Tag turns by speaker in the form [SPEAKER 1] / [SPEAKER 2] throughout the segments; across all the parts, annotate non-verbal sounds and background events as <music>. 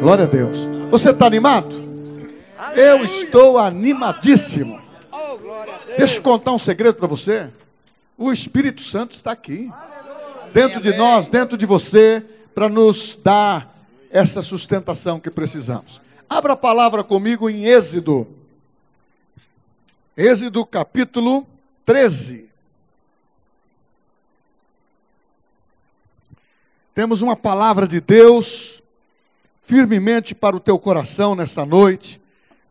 [SPEAKER 1] Glória a Deus. Você está animado? Eu estou animadíssimo. Deixa eu contar um segredo para você. O Espírito Santo está aqui. Dentro de nós, dentro de você, para nos dar essa sustentação que precisamos. Abra a palavra comigo em Êxodo. Êxodo capítulo 13. Temos uma palavra de Deus firmemente para o teu coração nessa noite.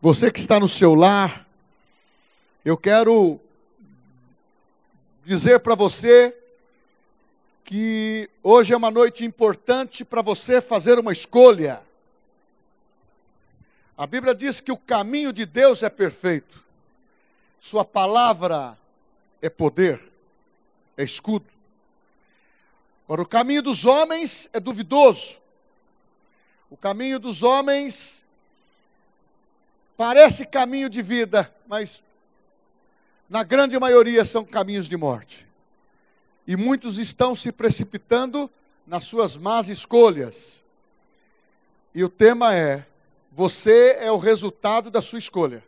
[SPEAKER 1] Você que está no seu lar, eu quero dizer para você que hoje é uma noite importante para você fazer uma escolha. A Bíblia diz que o caminho de Deus é perfeito, Sua palavra é poder, é escudo. Agora, o caminho dos homens é duvidoso, o caminho dos homens parece caminho de vida, mas na grande maioria são caminhos de morte. E muitos estão se precipitando nas suas más escolhas. E o tema é: você é o resultado da sua escolha.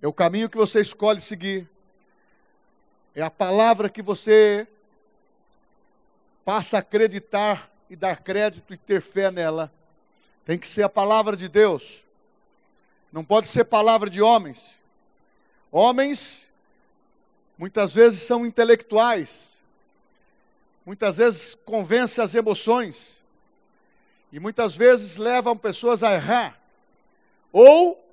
[SPEAKER 1] É o caminho que você escolhe seguir. É a palavra que você passa a acreditar e dar crédito e ter fé nela. Tem que ser a palavra de Deus. Não pode ser palavra de homens. Homens muitas vezes são intelectuais. Muitas vezes convencem as emoções. E muitas vezes levam pessoas a errar. Ou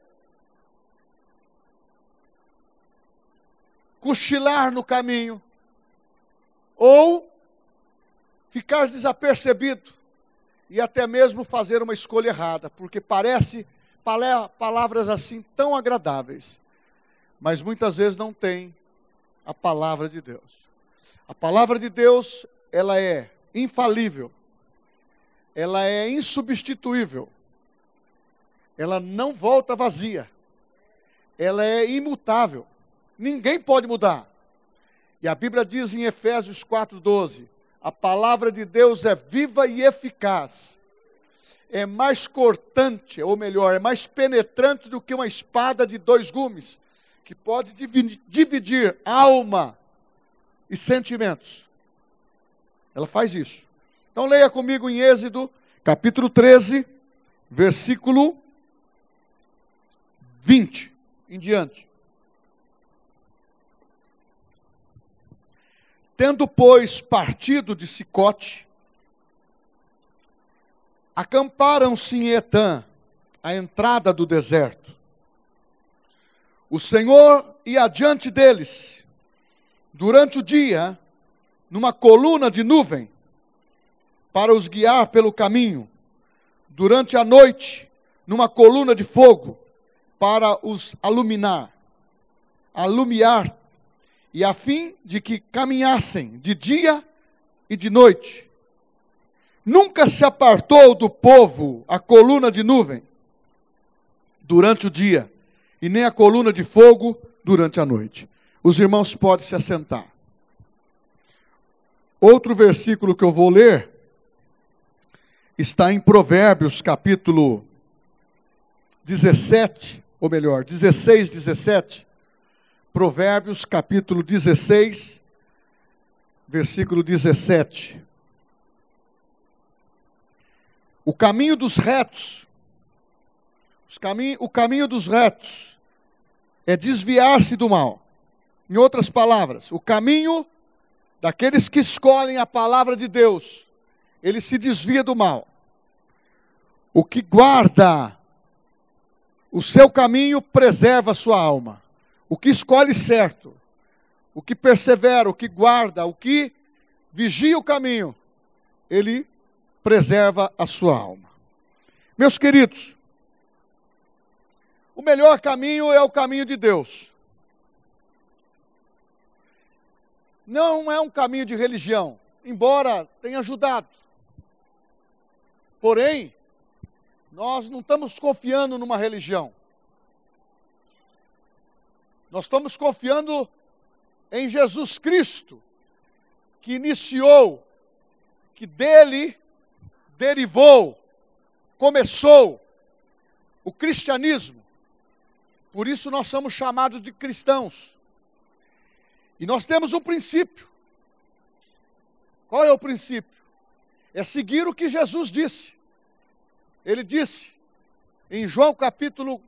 [SPEAKER 1] cochilar no caminho. Ou ficar desapercebido e até mesmo fazer uma escolha errada, porque parece palavras assim tão agradáveis, mas muitas vezes não tem a palavra de Deus. A palavra de Deus, ela é infalível. Ela é insubstituível. Ela não volta vazia. Ela é imutável. Ninguém pode mudar. E a Bíblia diz em Efésios 4:12: a palavra de Deus é viva e eficaz. É mais cortante, ou melhor, é mais penetrante do que uma espada de dois gumes, que pode dividir alma e sentimentos. Ela faz isso. Então leia comigo em Êxodo, capítulo 13, versículo 20 em diante. Tendo, pois, partido de Sicote, acamparam-se em Etã, a entrada do deserto. O Senhor ia adiante deles, durante o dia, numa coluna de nuvem, para os guiar pelo caminho, durante a noite, numa coluna de fogo, para os aluminar, alumiar e a fim de que caminhassem de dia e de noite. Nunca se apartou do povo a coluna de nuvem durante o dia, e nem a coluna de fogo durante a noite. Os irmãos podem se assentar. Outro versículo que eu vou ler está em Provérbios, capítulo 17, ou melhor, 16, 17. Provérbios capítulo 16, versículo 17. O caminho dos retos, o caminho dos retos é desviar-se do mal. Em outras palavras, o caminho daqueles que escolhem a palavra de Deus, ele se desvia do mal. O que guarda o seu caminho preserva a sua alma. O que escolhe certo, o que persevera, o que guarda, o que vigia o caminho, ele preserva a sua alma. Meus queridos, o melhor caminho é o caminho de Deus. Não é um caminho de religião, embora tenha ajudado. Porém, nós não estamos confiando numa religião. Nós estamos confiando em Jesus Cristo, que iniciou, que dele derivou começou o cristianismo. Por isso nós somos chamados de cristãos. E nós temos um princípio. Qual é o princípio? É seguir o que Jesus disse. Ele disse em João capítulo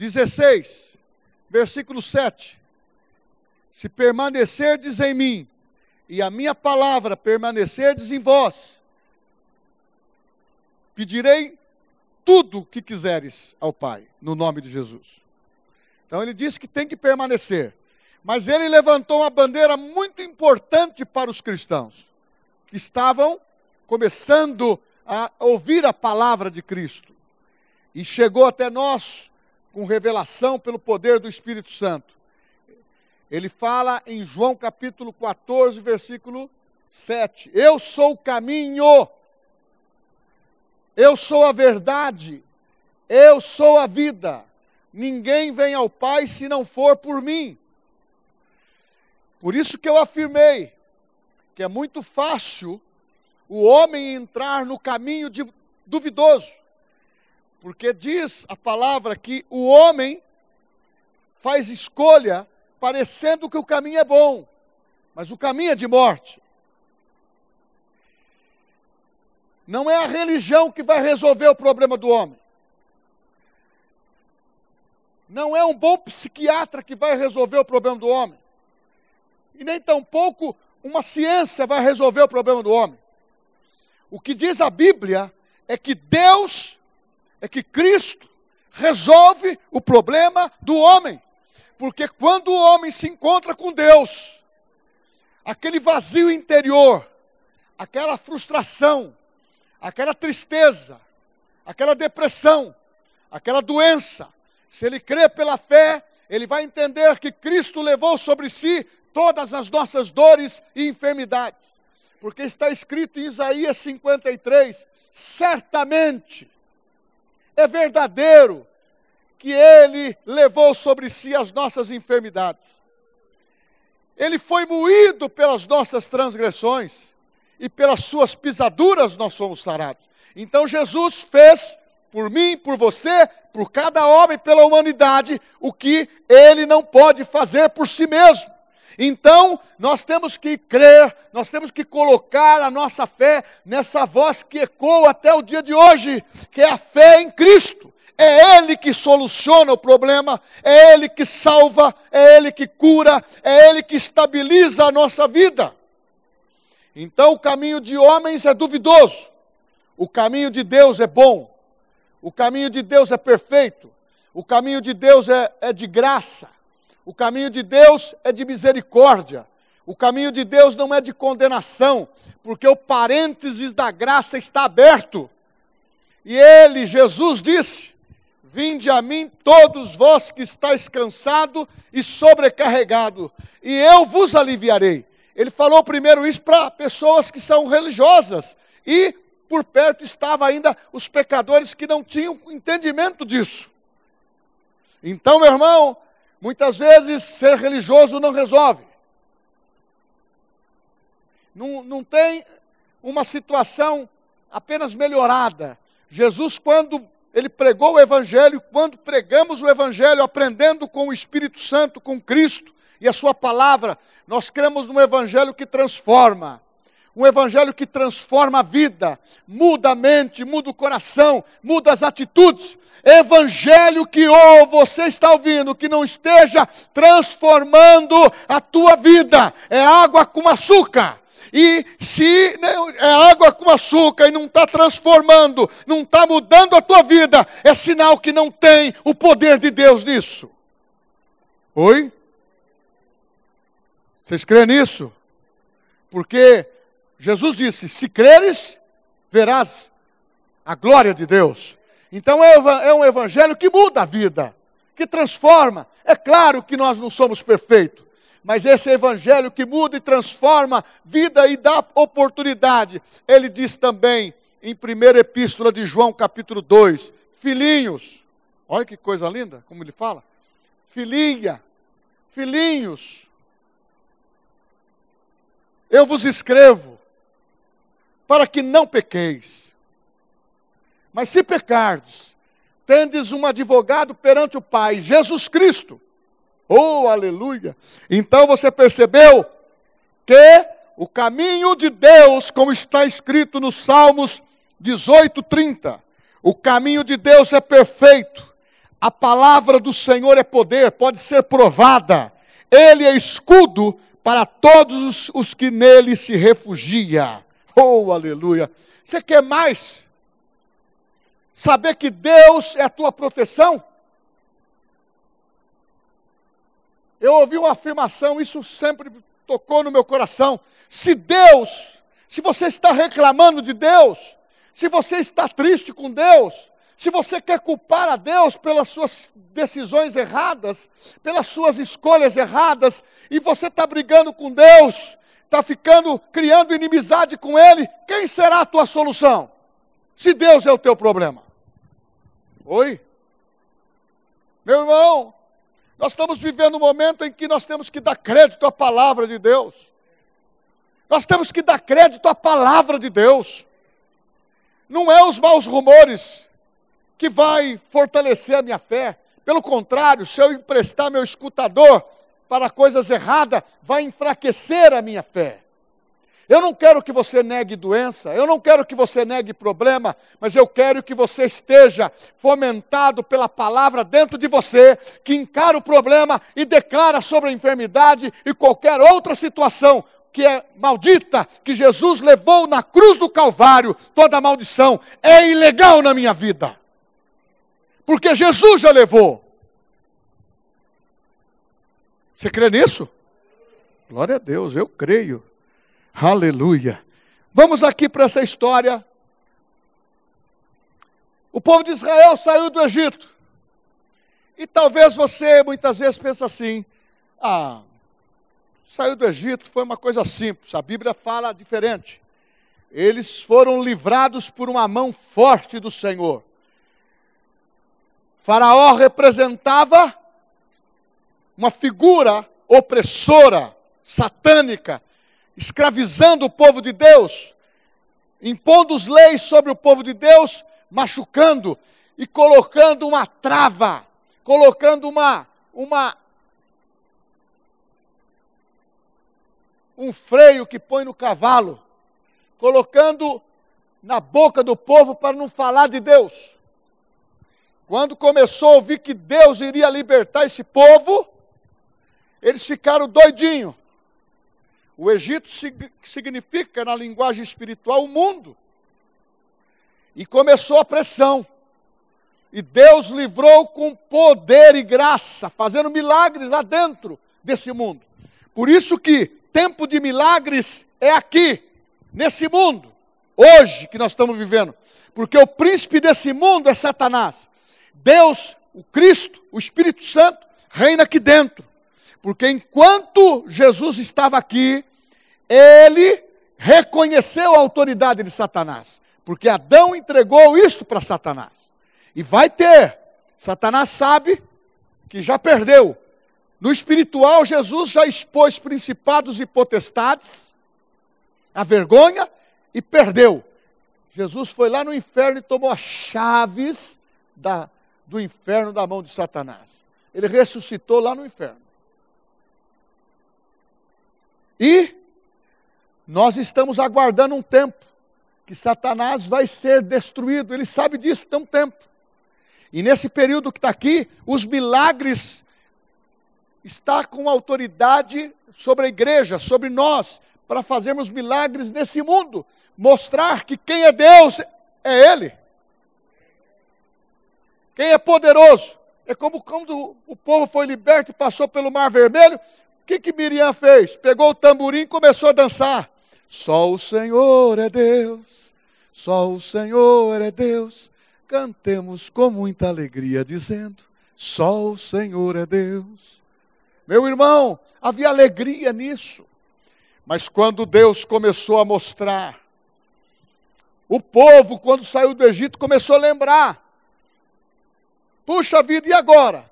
[SPEAKER 1] 16, versículo 7: Se permanecerdes em mim e a minha palavra permanecerdes em vós, pedirei tudo o que quiseres ao Pai, no nome de Jesus. Então ele disse que tem que permanecer. Mas ele levantou uma bandeira muito importante para os cristãos, que estavam começando a ouvir a palavra de Cristo. E chegou até nós com revelação pelo poder do Espírito Santo. Ele fala em João capítulo 14, versículo 7. Eu sou o caminho, eu sou a verdade, eu sou a vida. Ninguém vem ao Pai se não for por mim. Por isso que eu afirmei que é muito fácil o homem entrar no caminho de, duvidoso. Porque diz a palavra que o homem faz escolha parecendo que o caminho é bom, mas o caminho é de morte. Não é a religião que vai resolver o problema do homem. Não é um bom psiquiatra que vai resolver o problema do homem. E nem tampouco uma ciência vai resolver o problema do homem. O que diz a Bíblia é que Deus, é que Cristo resolve o problema do homem. Porque quando o homem se encontra com Deus, aquele vazio interior, aquela frustração, aquela tristeza, aquela depressão, aquela doença, se ele crê pela fé, ele vai entender que Cristo levou sobre si todas as nossas dores e enfermidades. Porque está escrito em Isaías 53: certamente é verdadeiro que ele levou sobre si as nossas enfermidades. Ele foi moído pelas nossas transgressões e pelas suas pisaduras nós somos sarados. Então Jesus fez por mim, por você, por cada homem, pela humanidade, o que ele não pode fazer por si mesmo. Então, nós temos que crer, nós temos que colocar a nossa fé nessa voz que ecoa até o dia de hoje, que é a fé em Cristo. É Ele que soluciona o problema, é Ele que salva, é Ele que cura, é Ele que estabiliza a nossa vida. Então, o caminho de homens é duvidoso, o caminho de Deus é bom. O caminho de Deus é perfeito. O caminho de Deus é, é de graça. O caminho de Deus é de misericórdia. O caminho de Deus não é de condenação, porque o parênteses da graça está aberto. E ele, Jesus, disse: Vinde a mim todos vós que estáis cansado e sobrecarregado, e eu vos aliviarei. Ele falou primeiro isso para pessoas que são religiosas e por perto estavam ainda os pecadores que não tinham entendimento disso. Então, meu irmão, muitas vezes ser religioso não resolve. Não, não tem uma situação apenas melhorada. Jesus, quando ele pregou o Evangelho, quando pregamos o Evangelho, aprendendo com o Espírito Santo, com Cristo e a Sua palavra, nós cremos num Evangelho que transforma um evangelho que transforma a vida, muda a mente, muda o coração, muda as atitudes. Evangelho que ou oh, você está ouvindo que não esteja transformando a tua vida, é água com açúcar. E se é água com açúcar e não está transformando, não está mudando a tua vida, é sinal que não tem o poder de Deus nisso. Oi? Vocês creem nisso? Porque Jesus disse: Se creres, verás a glória de Deus. Então é, é um evangelho que muda a vida, que transforma. É claro que nós não somos perfeitos, mas esse evangelho que muda e transforma vida e dá oportunidade. Ele diz também em 1 Epístola de João, capítulo 2: Filhinhos, olha que coisa linda, como ele fala. Filhinha, filhinhos, eu vos escrevo para que não pequeis. Mas se pecardes, tendes um advogado perante o Pai, Jesus Cristo. Oh, aleluia! Então você percebeu que o caminho de Deus, como está escrito nos Salmos 18, 30, o caminho de Deus é perfeito, a palavra do Senhor é poder, pode ser provada, ele é escudo para todos os que nele se refugia. Oh, aleluia! Você quer mais? Saber que Deus é a tua proteção? Eu ouvi uma afirmação, isso sempre tocou no meu coração. Se Deus, se você está reclamando de Deus, se você está triste com Deus, se você quer culpar a Deus pelas suas decisões erradas, pelas suas escolhas erradas, e você está brigando com Deus, está ficando, criando inimizade com Ele, quem será a tua solução? Se Deus é o teu problema. Oi? Meu irmão, nós estamos vivendo um momento em que nós temos que dar crédito à palavra de Deus. Nós temos que dar crédito à palavra de Deus. Não é os maus rumores que vai fortalecer a minha fé. Pelo contrário, se eu emprestar meu escutador para coisas erradas, vai enfraquecer a minha fé. Eu não quero que você negue doença, eu não quero que você negue problema, mas eu quero que você esteja fomentado pela palavra dentro de você, que encara o problema e declara sobre a enfermidade e qualquer outra situação que é maldita, que Jesus levou na cruz do Calvário, toda maldição é ilegal na minha vida. Porque Jesus já levou. Você crê nisso? Glória a Deus, eu creio. Aleluia. Vamos aqui para essa história. O povo de Israel saiu do Egito. E talvez você muitas vezes pense assim: ah, saiu do Egito foi uma coisa simples. A Bíblia fala diferente. Eles foram livrados por uma mão forte do Senhor. Faraó representava uma figura opressora, satânica, escravizando o povo de Deus, impondo as leis sobre o povo de Deus, machucando e colocando uma trava, colocando uma uma um freio que põe no cavalo, colocando na boca do povo para não falar de Deus. Quando começou a ouvir que Deus iria libertar esse povo, eles ficaram doidinhos. O Egito significa, na linguagem espiritual, o mundo. E começou a pressão. E Deus livrou com poder e graça, fazendo milagres lá dentro desse mundo. Por isso que tempo de milagres é aqui, nesse mundo, hoje que nós estamos vivendo. Porque o príncipe desse mundo é Satanás. Deus, o Cristo, o Espírito Santo, reina aqui dentro. Porque enquanto Jesus estava aqui, ele reconheceu a autoridade de Satanás, porque Adão entregou isto para Satanás. E vai ter. Satanás sabe que já perdeu. No espiritual, Jesus já expôs principados e potestades, a vergonha, e perdeu. Jesus foi lá no inferno e tomou as chaves da, do inferno da mão de Satanás. Ele ressuscitou lá no inferno. E nós estamos aguardando um tempo que Satanás vai ser destruído. Ele sabe disso tem um tempo. E nesse período que está aqui, os milagres está com autoridade sobre a igreja, sobre nós, para fazermos milagres nesse mundo, mostrar que quem é Deus é Ele. Quem é poderoso? É como quando o povo foi liberto e passou pelo Mar Vermelho. Que, que Miriam fez? Pegou o tamborim e começou a dançar. Só o Senhor é Deus, só o Senhor é Deus. Cantemos com muita alegria, dizendo: Só o Senhor é Deus. Meu irmão, havia alegria nisso. Mas quando Deus começou a mostrar, o povo, quando saiu do Egito, começou a lembrar: puxa vida, e agora?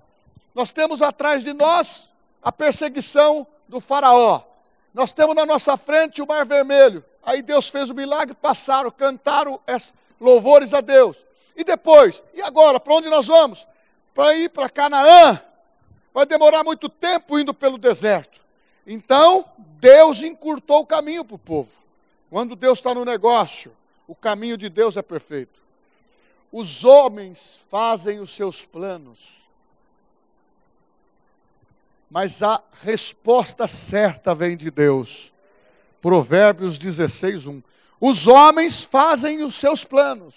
[SPEAKER 1] Nós temos atrás de nós a perseguição do Faraó. Nós temos na nossa frente o Mar Vermelho. Aí Deus fez o milagre, passaram, cantaram louvores a Deus. E depois, e agora, para onde nós vamos? Para ir para Canaã. Vai demorar muito tempo indo pelo deserto. Então, Deus encurtou o caminho para o povo. Quando Deus está no negócio, o caminho de Deus é perfeito. Os homens fazem os seus planos, mas a resposta certa vem de Deus. Provérbios 16, 1. Os homens fazem os seus planos,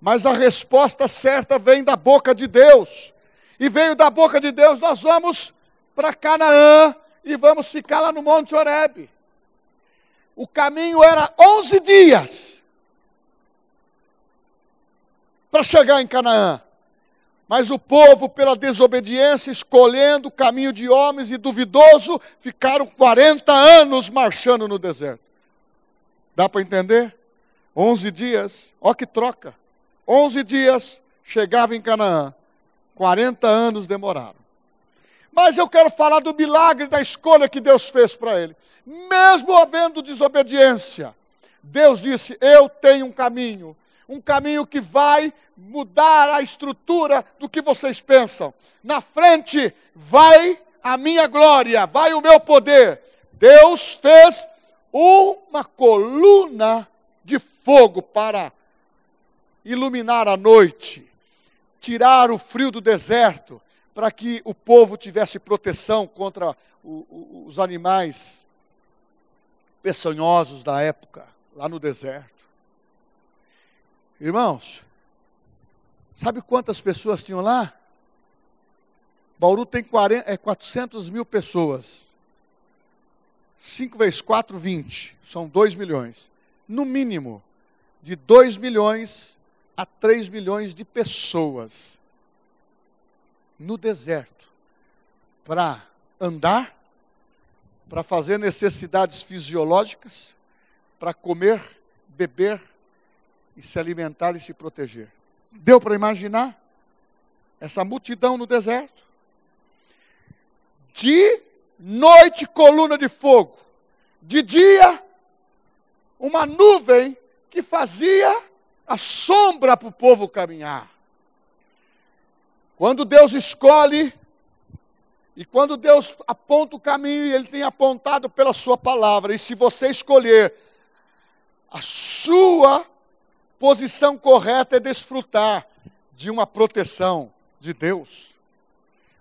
[SPEAKER 1] mas a resposta certa vem da boca de Deus. E veio da boca de Deus, nós vamos para Canaã e vamos ficar lá no Monte Horebe. O caminho era 11 dias para chegar em Canaã. Mas o povo, pela desobediência, escolhendo o caminho de homens e duvidoso, ficaram 40 anos marchando no deserto. Dá para entender? 11 dias, ó que troca. 11 dias chegava em Canaã. 40 anos demoraram. Mas eu quero falar do milagre da escolha que Deus fez para ele. Mesmo havendo desobediência, Deus disse: Eu tenho um caminho, um caminho que vai mudar a estrutura do que vocês pensam. Na frente vai a minha glória, vai o meu poder. Deus fez uma coluna de fogo para iluminar a noite, tirar o frio do deserto, para que o povo tivesse proteção contra os animais peçonhosos da época, lá no deserto. Irmãos, sabe quantas pessoas tinham lá? Bauru tem 40, é, 400 mil pessoas. 5 vezes 4, 20. São 2 milhões. No mínimo, de 2 milhões a 3 milhões de pessoas no deserto para andar, para fazer necessidades fisiológicas, para comer, beber e se alimentar e se proteger. Deu para imaginar essa multidão no deserto? De noite, coluna de fogo, de dia, uma nuvem que fazia a sombra para o povo caminhar. Quando Deus escolhe, e quando Deus aponta o caminho, Ele tem apontado pela Sua palavra, e se você escolher a sua posição correta é desfrutar de uma proteção de Deus.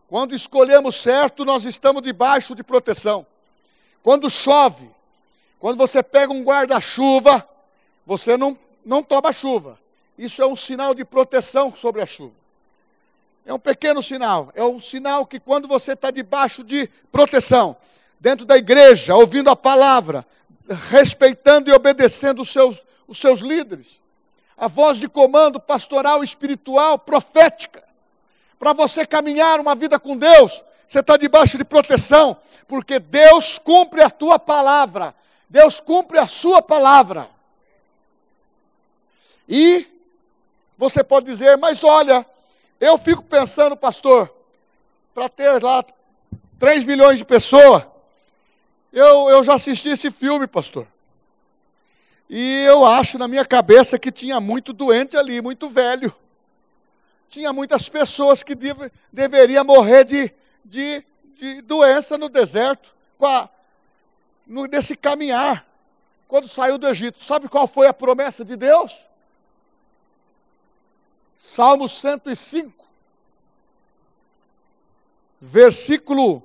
[SPEAKER 1] Quando escolhemos certo, nós estamos debaixo de proteção. Quando chove, quando você pega um guarda-chuva, você não, não toma chuva. Isso é um sinal de proteção sobre a chuva. É um pequeno sinal. É um sinal que quando você está debaixo de proteção, dentro da igreja, ouvindo a palavra, respeitando e obedecendo os seus, os seus líderes, a voz de comando pastoral, espiritual, profética. Para você caminhar uma vida com Deus, você está debaixo de proteção, porque Deus cumpre a tua palavra, Deus cumpre a sua palavra. E você pode dizer, mas olha, eu fico pensando, pastor, para ter lá 3 milhões de pessoas, eu, eu já assisti esse filme, pastor. E eu acho na minha cabeça que tinha muito doente ali, muito velho. Tinha muitas pessoas que deve, deveriam morrer de, de, de doença no deserto, com a, no, nesse caminhar, quando saiu do Egito. Sabe qual foi a promessa de Deus? Salmo 105, versículo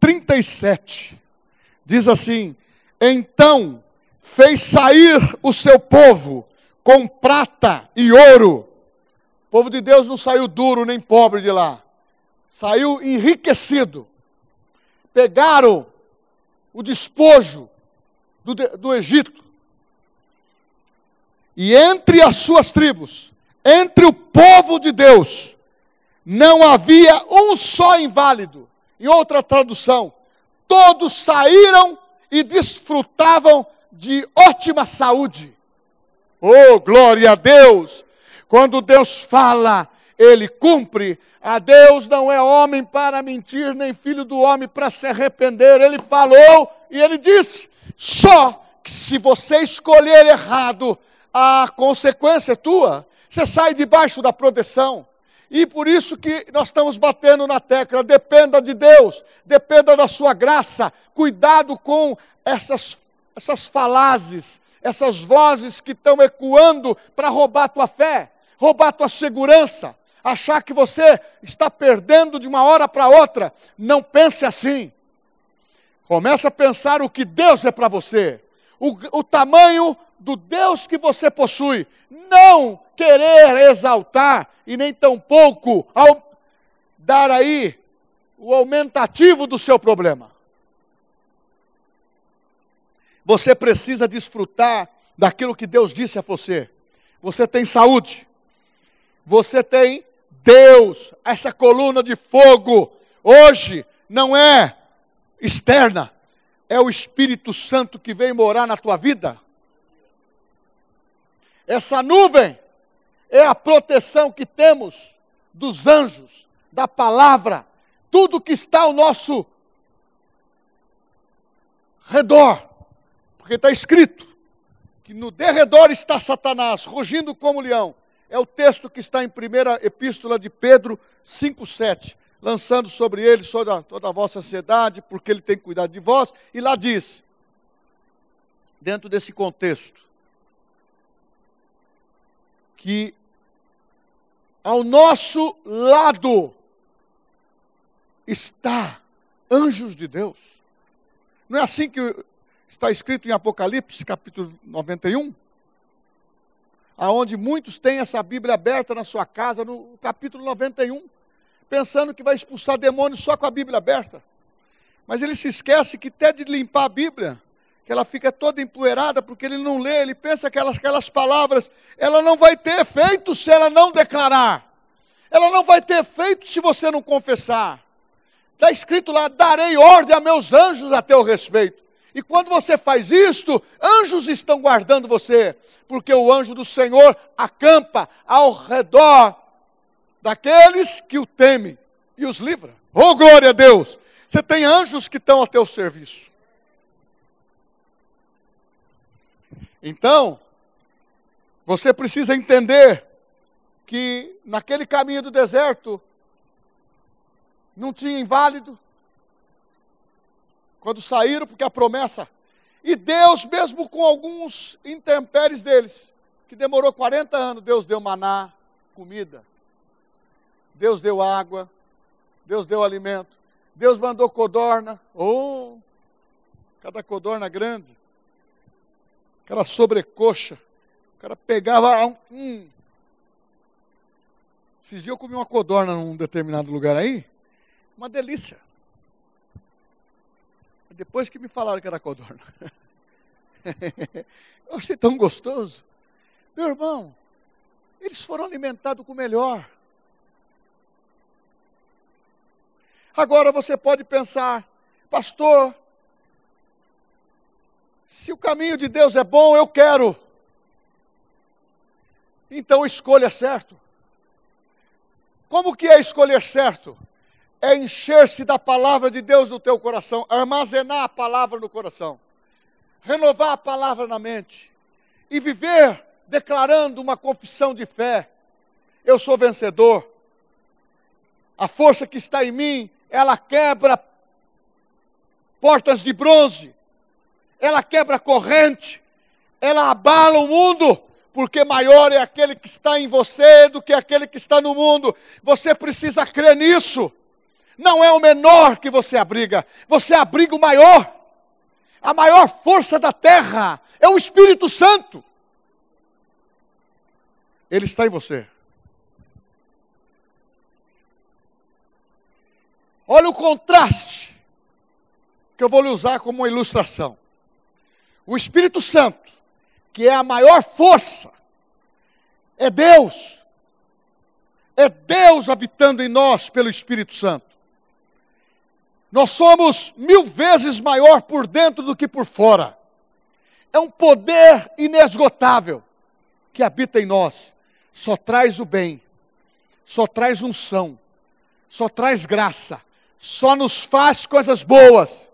[SPEAKER 1] 37. Diz assim: Então fez sair o seu povo com prata e ouro. O povo de Deus não saiu duro nem pobre de lá, saiu enriquecido. Pegaram o despojo do, do Egito. E entre as suas tribos, entre o povo de Deus, não havia um só inválido. Em outra tradução, todos saíram e desfrutavam de ótima saúde. Oh, glória a Deus! Quando Deus fala, ele cumpre. A Deus não é homem para mentir, nem filho do homem para se arrepender. Ele falou e ele disse: só que se você escolher errado, a consequência é tua. Você sai debaixo da proteção. E por isso que nós estamos batendo na tecla: dependa de Deus, dependa da sua graça. Cuidado com essas, essas falácias, essas vozes que estão ecoando para roubar tua fé, roubar tua segurança, achar que você está perdendo de uma hora para outra. Não pense assim. Começa a pensar o que Deus é para você, o, o tamanho do Deus que você possui. Não querer exaltar e nem tampouco ao, dar aí o aumentativo do seu problema. Você precisa desfrutar daquilo que Deus disse a você. Você tem saúde. Você tem Deus, essa coluna de fogo. Hoje não é externa, é o Espírito Santo que vem morar na tua vida. Essa nuvem é a proteção que temos dos anjos, da palavra, tudo que está ao nosso redor. Porque está escrito que no derredor está Satanás, rugindo como leão. É o texto que está em primeira epístola de Pedro 5,7. Lançando sobre ele toda, toda a vossa ansiedade, porque ele tem cuidado de vós. E lá diz, dentro desse contexto, que ao nosso lado está anjos de Deus. Não é assim que está escrito em Apocalipse, capítulo 91? Aonde muitos têm essa Bíblia aberta na sua casa, no capítulo 91, pensando que vai expulsar demônios só com a Bíblia aberta. Mas ele se esquece que até de limpar a Bíblia, que ela fica toda empoeirada porque ele não lê, ele pensa que aquelas, aquelas palavras, ela não vai ter efeito se ela não declarar. Ela não vai ter efeito se você não confessar. Está escrito lá: darei ordem a meus anjos a teu respeito. E quando você faz isto, anjos estão guardando você, porque o anjo do Senhor acampa ao redor daqueles que o temem e os livra. Oh, glória a Deus! Você tem anjos que estão a teu serviço. Então, você precisa entender que naquele caminho do deserto não tinha inválido. Quando saíram, porque a promessa. E Deus, mesmo com alguns intempéries deles, que demorou 40 anos, Deus deu maná, comida. Deus deu água. Deus deu alimento. Deus mandou codorna. Oh, cada codorna grande aquela sobrecoxa. O cara pegava um. Hum. Esses dias eu comi uma codorna num determinado lugar aí. Uma delícia. Depois que me falaram que era codorna. <laughs> eu achei tão gostoso. Meu irmão, eles foram alimentados com o melhor. Agora você pode pensar, pastor, se o caminho de Deus é bom, eu quero. Então escolha certo. Como que é escolher certo? É encher-se da palavra de Deus no teu coração, armazenar a palavra no coração, renovar a palavra na mente e viver declarando uma confissão de fé. Eu sou vencedor. A força que está em mim, ela quebra portas de bronze ela quebra corrente, ela abala o mundo, porque maior é aquele que está em você do que aquele que está no mundo. Você precisa crer nisso. Não é o menor que você abriga, você abriga o maior. A maior força da terra é o Espírito Santo. Ele está em você. Olha o contraste que eu vou lhe usar como uma ilustração o Espírito Santo, que é a maior força, é Deus. É Deus habitando em nós pelo Espírito Santo. Nós somos mil vezes maior por dentro do que por fora. É um poder inesgotável que habita em nós. Só traz o bem, só traz unção, só traz graça, só nos faz coisas boas.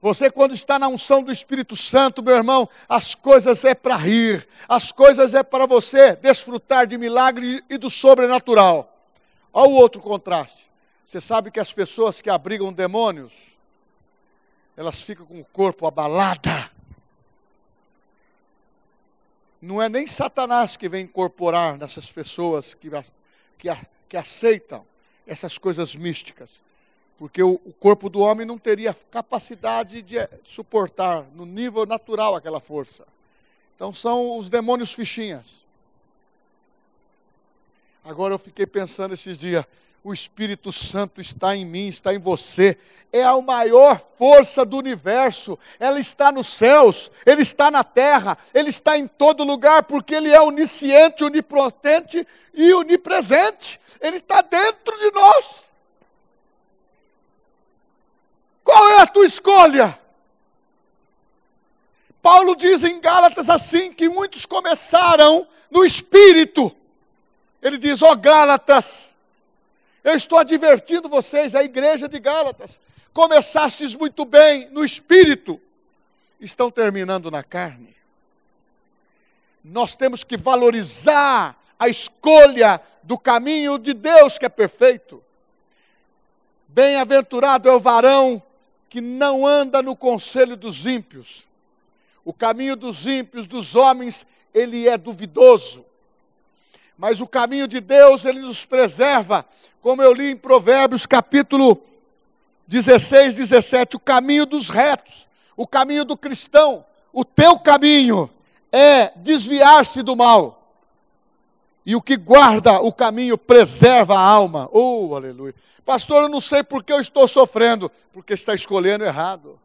[SPEAKER 1] Você, quando está na unção do Espírito Santo, meu irmão, as coisas é para rir, as coisas é para você desfrutar de milagre e do sobrenatural. Olha o outro contraste. Você sabe que as pessoas que abrigam demônios, elas ficam com o corpo abalado. Não é nem Satanás que vem incorporar nessas pessoas que, que, que aceitam essas coisas místicas porque o, o, corpo do homem não teria capacidade de suportar no nível natural aquela força. Então são os demônios fichinhas. Agora eu fiquei pensando esses dias, o Espírito Santo está em mim, está em você. É a maior força do universo. Ela está nos céus, ele está na terra, ele está em todo lugar, porque ele é onisciente, onipotente e onipresente. Ele está dentro de nós. Qual é a tua escolha? Paulo diz em Gálatas assim que muitos começaram no espírito. Ele diz: "Ó oh, Gálatas, eu estou advertindo vocês, a igreja de Gálatas, começastes muito bem no espírito, estão terminando na carne. Nós temos que valorizar a escolha do caminho de Deus que é perfeito. Bem-aventurado é o varão que não anda no conselho dos ímpios. O caminho dos ímpios, dos homens, ele é duvidoso. Mas o caminho de Deus, ele nos preserva, como eu li em Provérbios capítulo 16, 17, o caminho dos retos, o caminho do cristão, o teu caminho é desviar-se do mal. E o que guarda o caminho preserva a alma. Oh, aleluia. Pastor, eu não sei por que eu estou sofrendo, porque está escolhendo errado.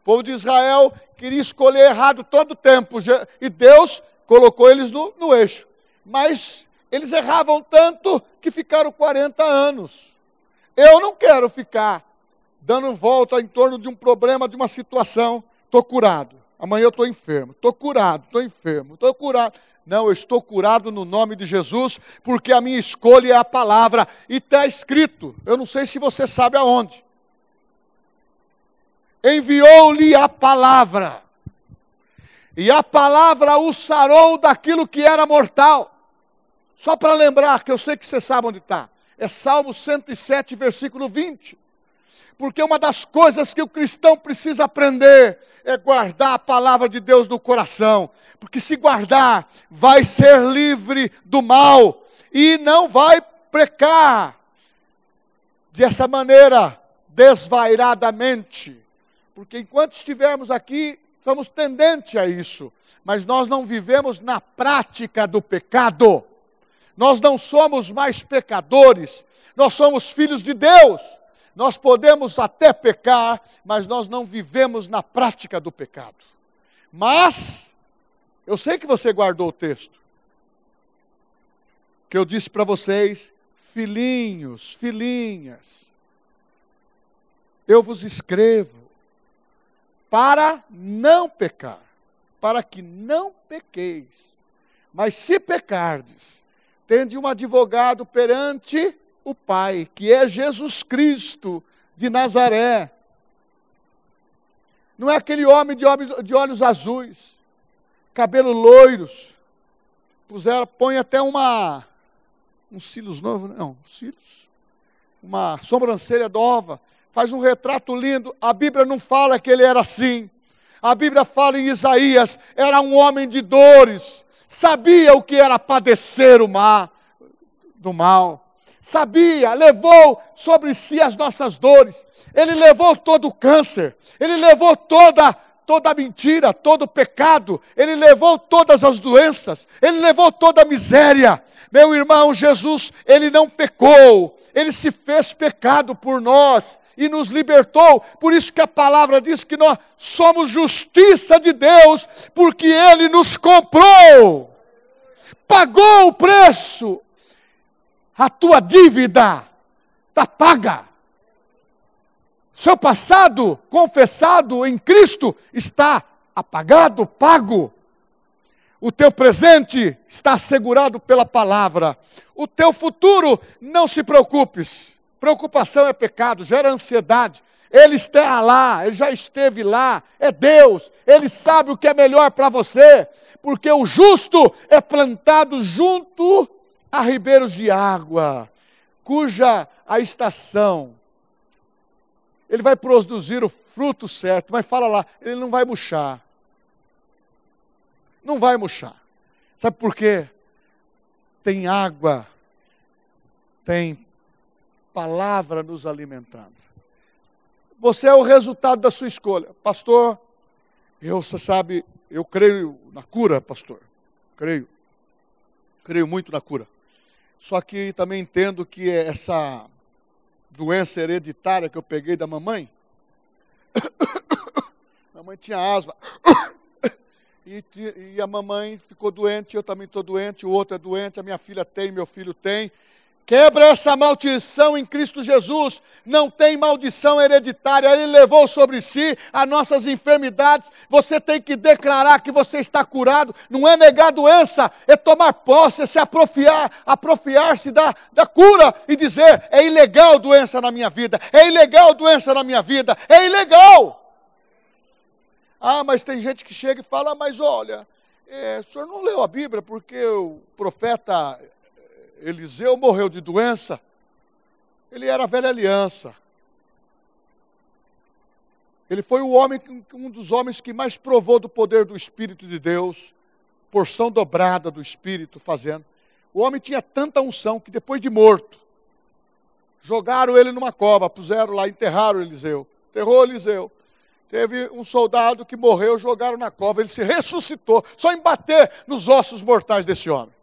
[SPEAKER 1] O povo de Israel queria escolher errado todo o tempo, e Deus colocou eles no, no eixo. Mas eles erravam tanto que ficaram 40 anos. Eu não quero ficar dando volta em torno de um problema, de uma situação. Estou curado. Amanhã eu estou enfermo. Estou curado, estou enfermo, estou curado. Não, eu estou curado no nome de Jesus, porque a minha escolha é a palavra. E está escrito, eu não sei se você sabe aonde. Enviou-lhe a palavra, e a palavra o sarou daquilo que era mortal. Só para lembrar, que eu sei que você sabe onde está. É Salmo 107, versículo 20 porque uma das coisas que o cristão precisa aprender é guardar a palavra de Deus no coração, porque se guardar, vai ser livre do mal e não vai precar. Dessa maneira desvairadamente, porque enquanto estivermos aqui, somos tendentes a isso, mas nós não vivemos na prática do pecado. Nós não somos mais pecadores, nós somos filhos de Deus. Nós podemos até pecar, mas nós não vivemos na prática do pecado. Mas, eu sei que você guardou o texto, que eu disse para vocês, filhinhos, filhinhas, eu vos escrevo para não pecar, para que não pequeis. Mas se pecardes, tende um advogado perante o Pai, que é Jesus Cristo de Nazaré. Não é aquele homem de olhos, azuis, cabelo loiros. Puseram, põe até uma um cílios novo, não, cílios. Uma sobrancelha nova, faz um retrato lindo. A Bíblia não fala que ele era assim. A Bíblia fala em Isaías, era um homem de dores, sabia o que era padecer o mal, do mal. Sabia, levou sobre si as nossas dores, ele levou todo o câncer, ele levou toda toda a mentira, todo o pecado, ele levou todas as doenças, ele levou toda a miséria. Meu irmão, Jesus, ele não pecou, ele se fez pecado por nós e nos libertou. Por isso que a palavra diz que nós somos justiça de Deus, porque ele nos comprou. Pagou o preço a tua dívida está paga. Seu passado confessado em Cristo está apagado, pago. O teu presente está assegurado pela palavra. O teu futuro, não se preocupes. Preocupação é pecado, gera ansiedade. Ele está lá, ele já esteve lá, é Deus, ele sabe o que é melhor para você, porque o justo é plantado junto a ribeiros de água, cuja a estação ele vai produzir o fruto certo, mas fala lá, ele não vai murchar. Não vai murchar. Sabe por quê? Tem água, tem palavra nos alimentando. Você é o resultado da sua escolha. Pastor, eu, você sabe, eu creio na cura, pastor. Creio. Creio muito na cura. Só que também entendo que essa doença hereditária que eu peguei da mamãe. <coughs> mamãe tinha asma. <coughs> E, e, a mamãe ficou doente, eu também estou doente, o outro é doente, a minha filha tem, meu filho tem. Quebra essa maldição em Cristo Jesus. Não tem maldição hereditária. Ele levou sobre si as nossas enfermidades. Você tem que declarar que você está curado. Não é negar doença, é tomar posse, é se apropriar, apropriar-se da, da cura e dizer: é ilegal doença na minha vida, é ilegal doença na minha vida, é ilegal. Ah, mas tem gente que chega e fala: mas olha, é, o senhor não leu a Bíblia porque o profeta Eliseu morreu de doença, ele era velha aliança. Ele foi o homem, um dos homens que mais provou do poder do Espírito de Deus, porção dobrada do Espírito fazendo. O homem tinha tanta unção que depois de morto, jogaram ele numa cova, puseram lá, enterraram Eliseu. Enterrou Eliseu. Teve um soldado que morreu, jogaram na cova, ele se ressuscitou, só em bater nos ossos mortais desse homem.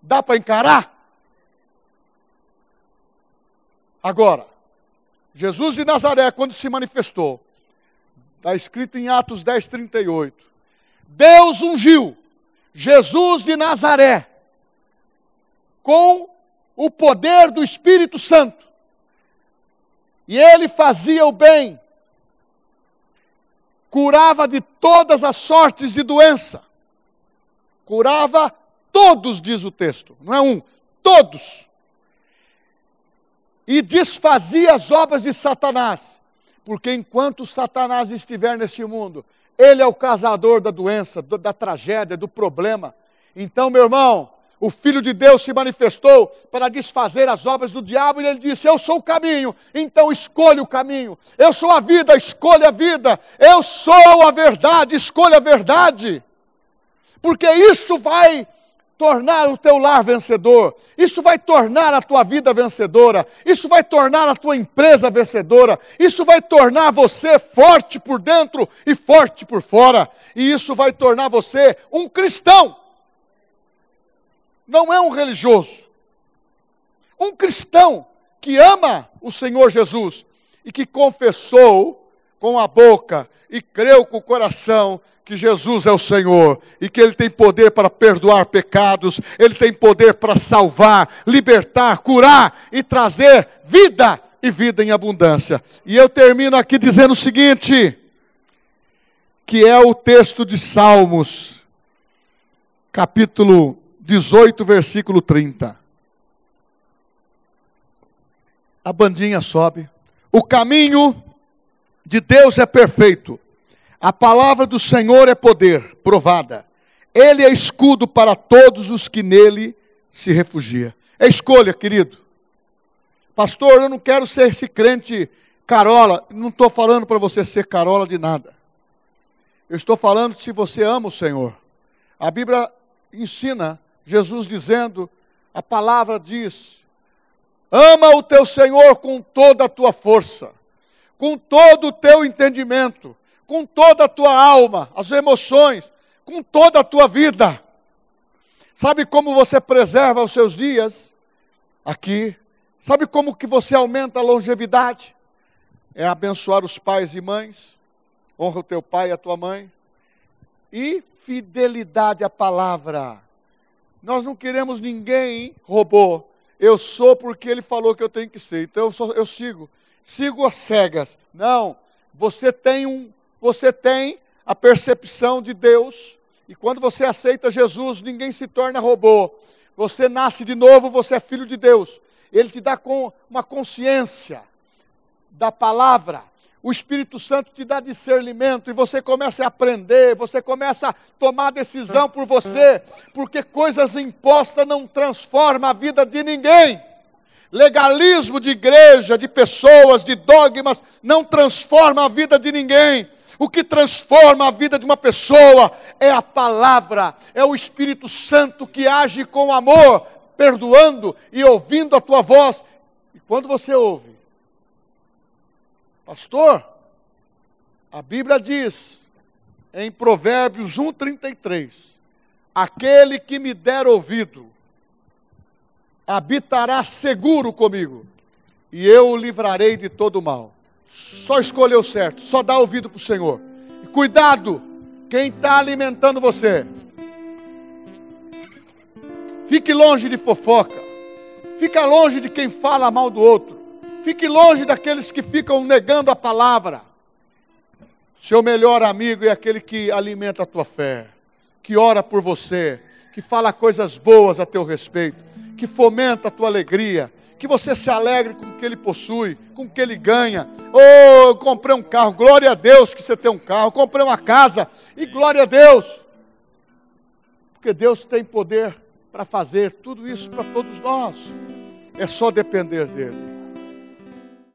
[SPEAKER 1] Dá para encarar? Agora, Jesus de Nazaré, quando se manifestou, está escrito em Atos 10, 38. Deus ungiu Jesus de Nazaré com o poder do Espírito Santo. E ele fazia o bem, curava de todas as sortes de doença. Curava todos, diz o texto, não é um, todos e desfazia as obras de Satanás. Porque enquanto Satanás estiver neste mundo, ele é o causador da doença, da tragédia, do problema. Então, meu irmão, o Filho de Deus se manifestou para desfazer as obras do diabo e ele disse: Eu sou o caminho, então escolha o caminho. Eu sou a vida, escolha a vida. Eu sou a verdade, escolha a verdade. Porque isso vai tornar o teu lar vencedor, isso vai tornar a tua vida vencedora, isso vai tornar a tua empresa vencedora, isso vai tornar você forte por dentro e forte por fora, e isso vai tornar você um cristão. Não é um religioso. Um cristão que ama o Senhor Jesus e que confessou com a boca e creu com o coração que Jesus é o Senhor e que Ele tem poder para perdoar pecados, Ele tem poder para salvar, libertar, curar e trazer vida e vida em abundância. E eu termino aqui dizendo o seguinte: que é o texto de Salmos, capítulo 18, versículo 30. A bandinha sobe. O caminho de Deus é perfeito a palavra do Senhor é poder, provada. Ele é escudo para todos os que nele se refugiam. É escolha, querido. Pastor, eu não quero ser esse crente carola. Não estou falando para você ser carola de nada. Eu estou falando se você ama o Senhor. A Bíblia ensina Jesus dizendo, a palavra diz: ama o teu Senhor com toda a tua força, com todo o teu entendimento, com toda a tua alma, as emoções, com toda a tua vida. Sabe como você preserva os seus dias? Aqui. Sabe como que você aumenta a longevidade? É abençoar os pais e mães. Honra o teu pai e a tua mãe. E fidelidade à palavra. Nós não queremos ninguém robô. Eu sou porque ele falou que eu tenho que ser. Então eu, sou, eu sigo. Sigo as cegas. Não. Você tem um você tem a percepção de Deus, e quando você aceita Jesus, ninguém se torna robô. Você nasce de novo, você é filho de Deus. Ele te dá com uma consciência da palavra, o Espírito Santo te dá discernimento e você começa a aprender, você começa a tomar decisão por você, porque coisas impostas não transformam a vida de ninguém. Legalismo de igreja, de pessoas, de dogmas, não transforma a vida de ninguém. O que transforma a vida de uma pessoa é a palavra, é o Espírito Santo que age com amor, perdoando e ouvindo a tua voz. E quando você ouve, Pastor, a Bíblia diz em Provérbios 1,33: Aquele que me der ouvido habitará seguro comigo, e eu o livrarei de todo mal. Só escolheu certo, só dá ouvido para o Senhor. E cuidado, quem está alimentando você. Fique longe de fofoca. Fica longe de quem fala mal do outro. Fique longe daqueles que ficam negando a palavra. Seu melhor amigo é aquele que alimenta a tua fé, que ora por você, que fala coisas boas a teu respeito, que fomenta a tua alegria, que você se alegre com o que ele possui, com o que ele ganha. Oh, eu comprei um carro, glória a Deus que você tem um carro, eu comprei uma casa, e glória a Deus. Porque Deus tem poder para fazer tudo isso para todos nós. É só depender dele.